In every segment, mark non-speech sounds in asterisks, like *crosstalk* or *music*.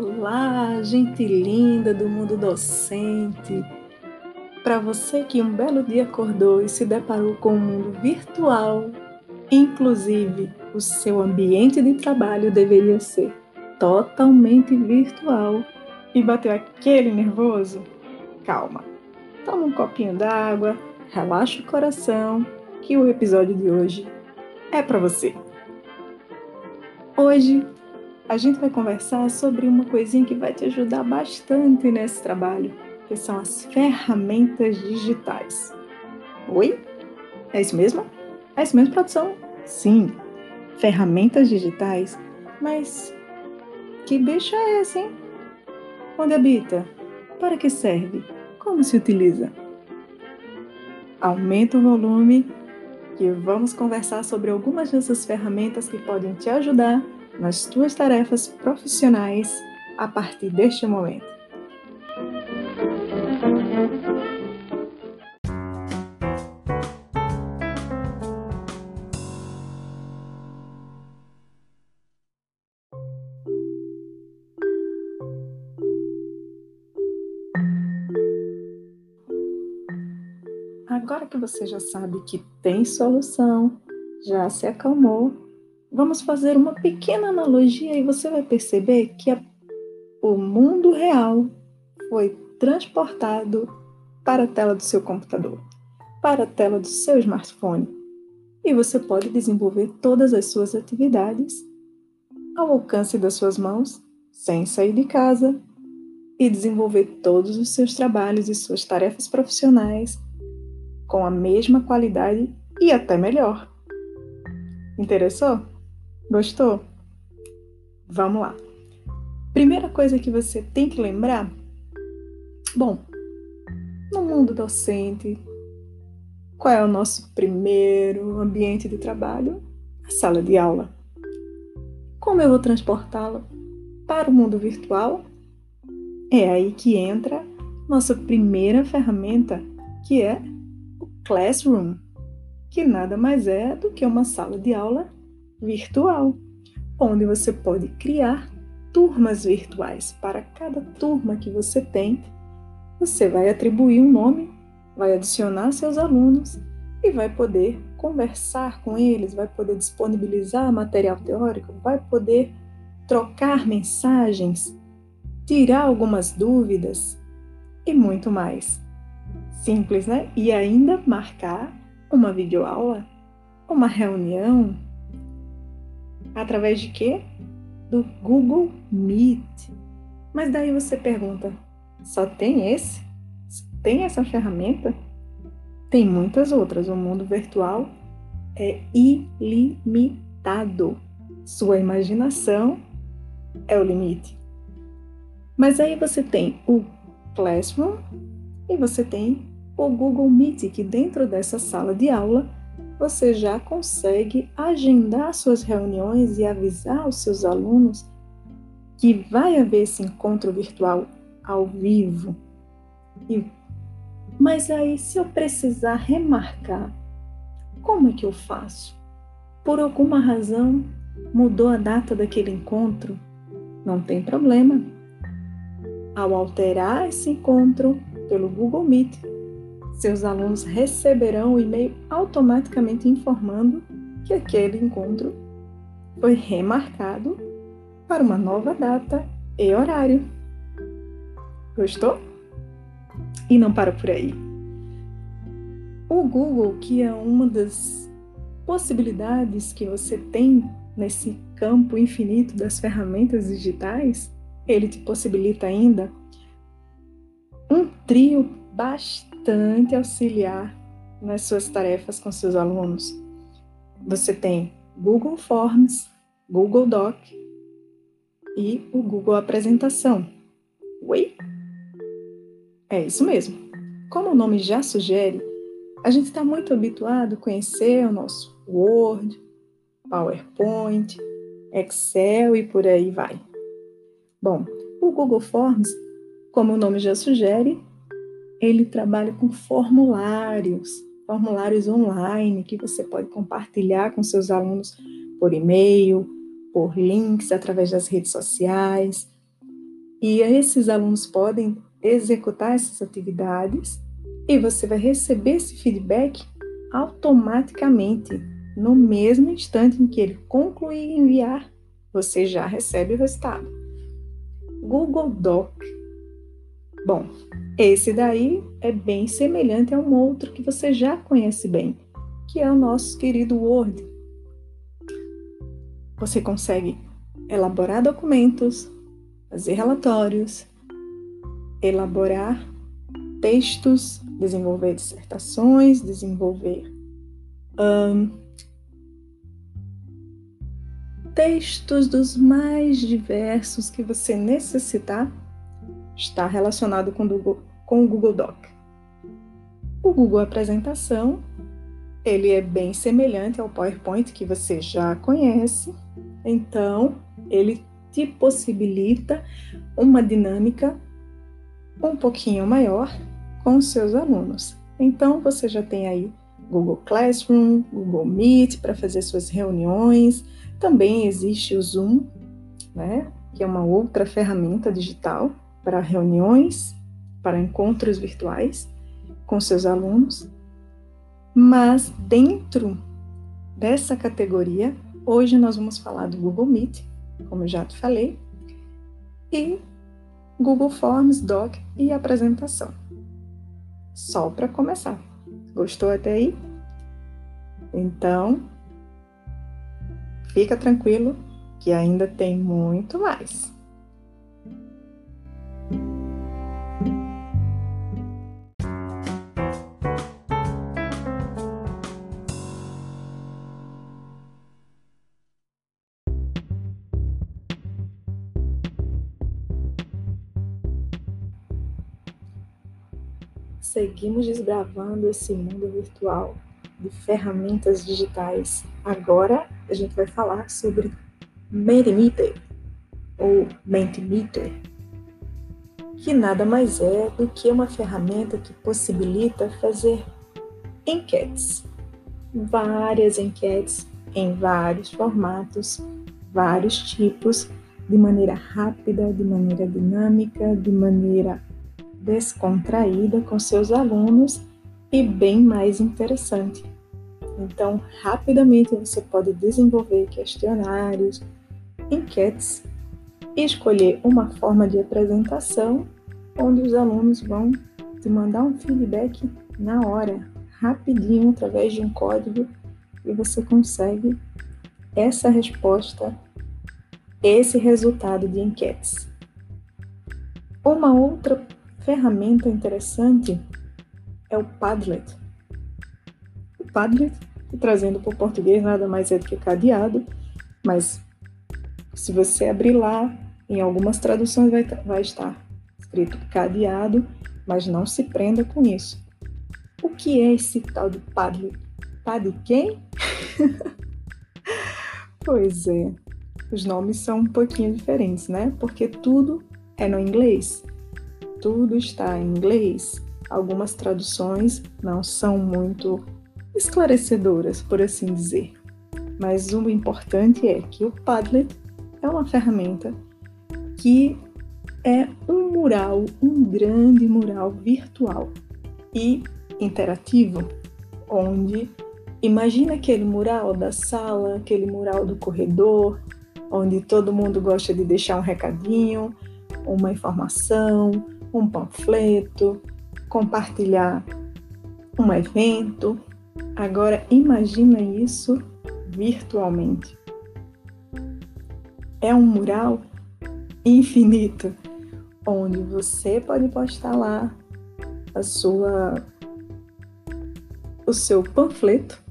Olá, gente linda do mundo docente! Para você que um belo dia acordou e se deparou com um mundo virtual, inclusive o seu ambiente de trabalho deveria ser totalmente virtual e bateu aquele nervoso? Calma, toma um copinho d'água, relaxa o coração, que o episódio de hoje é para você. Hoje a gente vai conversar sobre uma coisinha que vai te ajudar bastante nesse trabalho, que são as ferramentas digitais. Oi? É isso mesmo? É isso mesmo, produção? Sim, ferramentas digitais. Mas que bicho é esse, hein? Onde habita? Para que serve? Como se utiliza? Aumenta o volume que vamos conversar sobre algumas dessas ferramentas que podem te ajudar nas tuas tarefas profissionais a partir deste momento. Agora que você já sabe que tem solução, já se acalmou Vamos fazer uma pequena analogia e você vai perceber que a, o mundo real foi transportado para a tela do seu computador, para a tela do seu smartphone. E você pode desenvolver todas as suas atividades ao alcance das suas mãos, sem sair de casa, e desenvolver todos os seus trabalhos e suas tarefas profissionais com a mesma qualidade e até melhor. Interessou? Gostou? Vamos lá. Primeira coisa que você tem que lembrar: bom, no mundo docente, qual é o nosso primeiro ambiente de trabalho? A sala de aula. Como eu vou transportá-la para o mundo virtual? É aí que entra nossa primeira ferramenta, que é o Classroom, que nada mais é do que uma sala de aula virtual, onde você pode criar turmas virtuais. Para cada turma que você tem, você vai atribuir um nome, vai adicionar seus alunos e vai poder conversar com eles, vai poder disponibilizar material teórico, vai poder trocar mensagens, tirar algumas dúvidas e muito mais. Simples, né? E ainda marcar uma videoaula, uma reunião, Através de quê? Do Google Meet. Mas daí você pergunta: só tem esse? Tem essa ferramenta? Tem muitas outras. O mundo virtual é ilimitado. Sua imaginação é o limite. Mas aí você tem o Classroom e você tem o Google Meet, que dentro dessa sala de aula você já consegue agendar suas reuniões e avisar os seus alunos que vai haver esse encontro virtual ao vivo. E, mas aí, se eu precisar remarcar, como é que eu faço? Por alguma razão mudou a data daquele encontro? Não tem problema. Ao alterar esse encontro pelo Google Meet, seus alunos receberão o e-mail automaticamente informando que aquele encontro foi remarcado para uma nova data e horário. Gostou? E não para por aí. O Google, que é uma das possibilidades que você tem nesse campo infinito das ferramentas digitais, ele te possibilita ainda um trio bastante bastante auxiliar nas suas tarefas com seus alunos. Você tem Google Forms, Google Doc e o Google Apresentação. Oi? É isso mesmo. Como o nome já sugere, a gente está muito habituado a conhecer o nosso Word, PowerPoint, Excel e por aí vai. Bom, o Google Forms, como o nome já sugere, ele trabalha com formulários, formulários online que você pode compartilhar com seus alunos por e-mail, por links através das redes sociais. E esses alunos podem executar essas atividades e você vai receber esse feedback automaticamente no mesmo instante em que ele concluir e enviar, você já recebe o resultado. Google Doc. Bom, esse daí é bem semelhante a um outro que você já conhece bem, que é o nosso querido Word. Você consegue elaborar documentos, fazer relatórios, elaborar textos, desenvolver dissertações, desenvolver um, textos dos mais diversos que você necessitar está relacionado com, com o Google Doc. O Google Apresentação, ele é bem semelhante ao PowerPoint que você já conhece, então ele te possibilita uma dinâmica um pouquinho maior com seus alunos. Então você já tem aí Google Classroom, Google Meet para fazer suas reuniões. Também existe o Zoom, né, que é uma outra ferramenta digital para reuniões, para encontros virtuais com seus alunos. Mas dentro dessa categoria, hoje nós vamos falar do Google Meet, como eu já te falei, e Google Forms, Doc e apresentação. Só para começar. Gostou até aí? Então, fica tranquilo que ainda tem muito mais. Seguimos desbravando esse mundo virtual de ferramentas digitais. Agora a gente vai falar sobre Mentimeter ou Mentimeter, que nada mais é do que uma ferramenta que possibilita fazer enquetes, várias enquetes em vários formatos, vários tipos, de maneira rápida, de maneira dinâmica, de maneira descontraída com seus alunos e bem mais interessante. Então, rapidamente você pode desenvolver questionários, enquetes e escolher uma forma de apresentação onde os alunos vão te mandar um feedback na hora, rapidinho, através de um código, e você consegue essa resposta, esse resultado de enquetes. Uma outra ferramenta interessante é o Padlet. O Padlet, trazendo para o português, nada mais é do que cadeado, mas se você abrir lá, em algumas traduções vai, vai estar escrito cadeado, mas não se prenda com isso. O que é esse tal de Padlet? Pad quem? *laughs* pois é, os nomes são um pouquinho diferentes, né? Porque tudo é no inglês tudo está em inglês, algumas traduções não são muito esclarecedoras, por assim dizer. Mas o importante é que o Padlet é uma ferramenta que é um mural, um grande mural virtual e interativo, onde imagina aquele mural da sala, aquele mural do corredor, onde todo mundo gosta de deixar um recadinho, uma informação, um panfleto, compartilhar um evento. Agora imagina isso virtualmente. É um mural infinito onde você pode postar lá a sua o seu panfleto,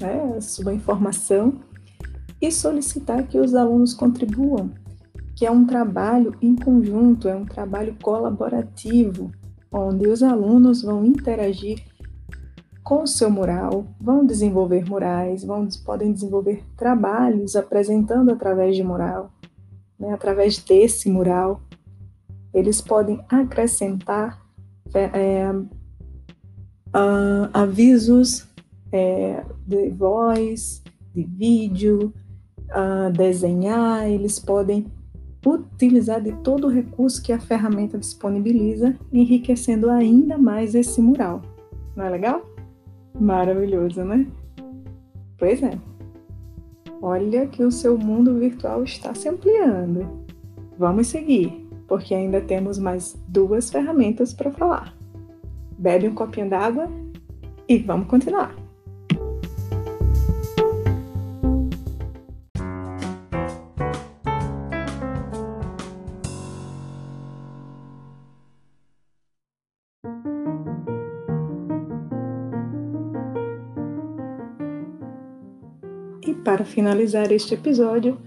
né, a sua informação e solicitar que os alunos contribuam que é um trabalho em conjunto, é um trabalho colaborativo, onde os alunos vão interagir com o seu mural, vão desenvolver murais, vão, podem desenvolver trabalhos apresentando através de mural, né, através desse mural. Eles podem acrescentar é, uh, avisos é, de voz, de vídeo, desenhar, eles podem utilizar de todo o recurso que a ferramenta disponibiliza, enriquecendo ainda mais esse mural. Não é legal? Maravilhoso, né? Pois é. Olha que o seu mundo virtual está se ampliando. Vamos seguir, porque ainda temos mais duas ferramentas para falar. Bebe um copinho d'água e vamos continuar. E para finalizar este episódio,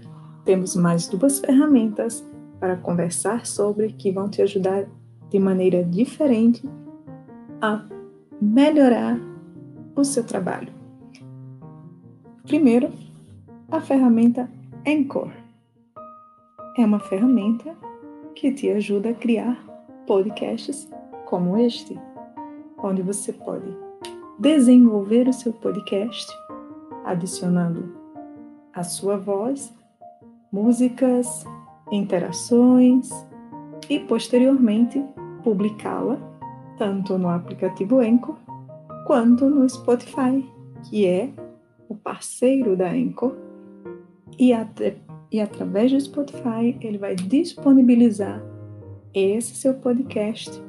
temos mais duas ferramentas para conversar sobre que vão te ajudar de maneira diferente a melhorar o seu trabalho. Primeiro, a ferramenta Anchor. É uma ferramenta que te ajuda a criar podcasts como este, onde você pode desenvolver o seu podcast adicionando a sua voz, músicas, interações e posteriormente publicá-la tanto no aplicativo Anchor quanto no Spotify, que é o parceiro da Anchor, e, e através do Spotify ele vai disponibilizar esse seu podcast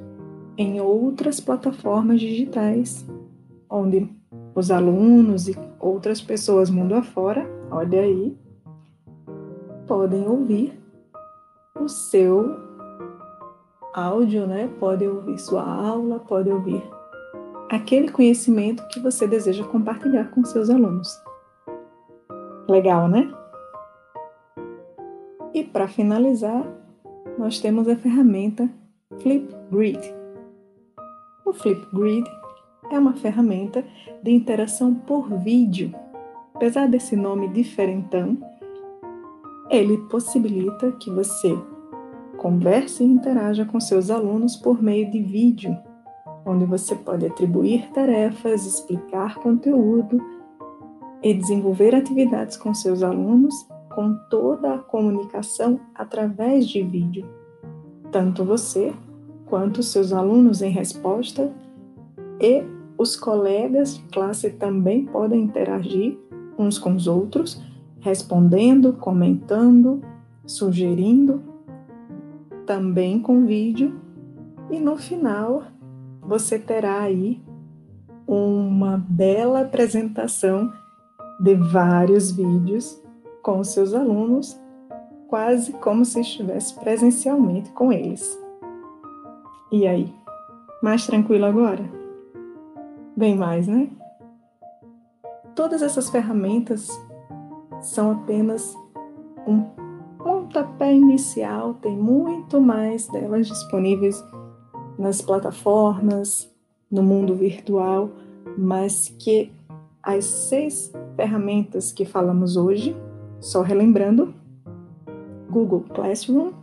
em outras plataformas digitais, onde os alunos e outras pessoas mundo afora, olha aí, podem ouvir o seu áudio, né? Podem ouvir sua aula, podem ouvir aquele conhecimento que você deseja compartilhar com seus alunos. Legal, né? E para finalizar, nós temos a ferramenta Flipgrid. O Flipgrid é uma ferramenta de interação por vídeo. Apesar desse nome diferentão, ele possibilita que você converse e interaja com seus alunos por meio de vídeo, onde você pode atribuir tarefas, explicar conteúdo e desenvolver atividades com seus alunos com toda a comunicação através de vídeo. Tanto você quanto seus alunos em resposta e os colegas de classe também podem interagir uns com os outros, respondendo, comentando, sugerindo, também com vídeo. E no final, você terá aí uma bela apresentação de vários vídeos com os seus alunos, quase como se estivesse presencialmente com eles. E aí, mais tranquilo agora? Bem mais, né? Todas essas ferramentas são apenas um pontapé inicial, tem muito mais delas disponíveis nas plataformas, no mundo virtual, mas que as seis ferramentas que falamos hoje, só relembrando, Google Classroom,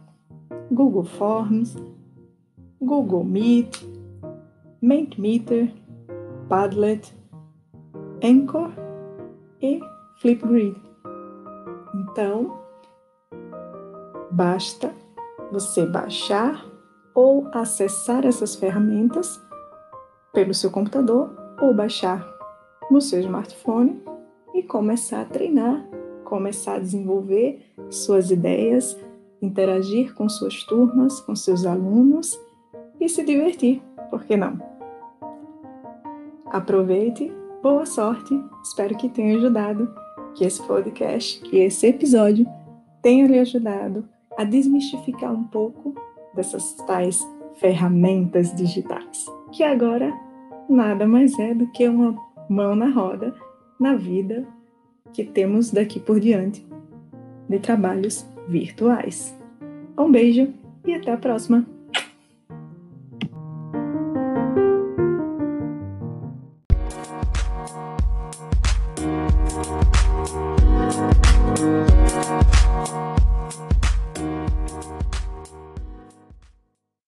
Google Forms, Google Meet, Mentimeter, Padlet, Anchor e Flipgrid. Então, basta você baixar ou acessar essas ferramentas pelo seu computador ou baixar no seu smartphone e começar a treinar, começar a desenvolver suas ideias, interagir com suas turmas, com seus alunos e se divertir, por que não? Aproveite, boa sorte, espero que tenha ajudado, que esse podcast, que esse episódio tenha lhe ajudado a desmistificar um pouco dessas tais ferramentas digitais, que agora nada mais é do que uma mão na roda na vida que temos daqui por diante de trabalhos virtuais. Um beijo e até a próxima!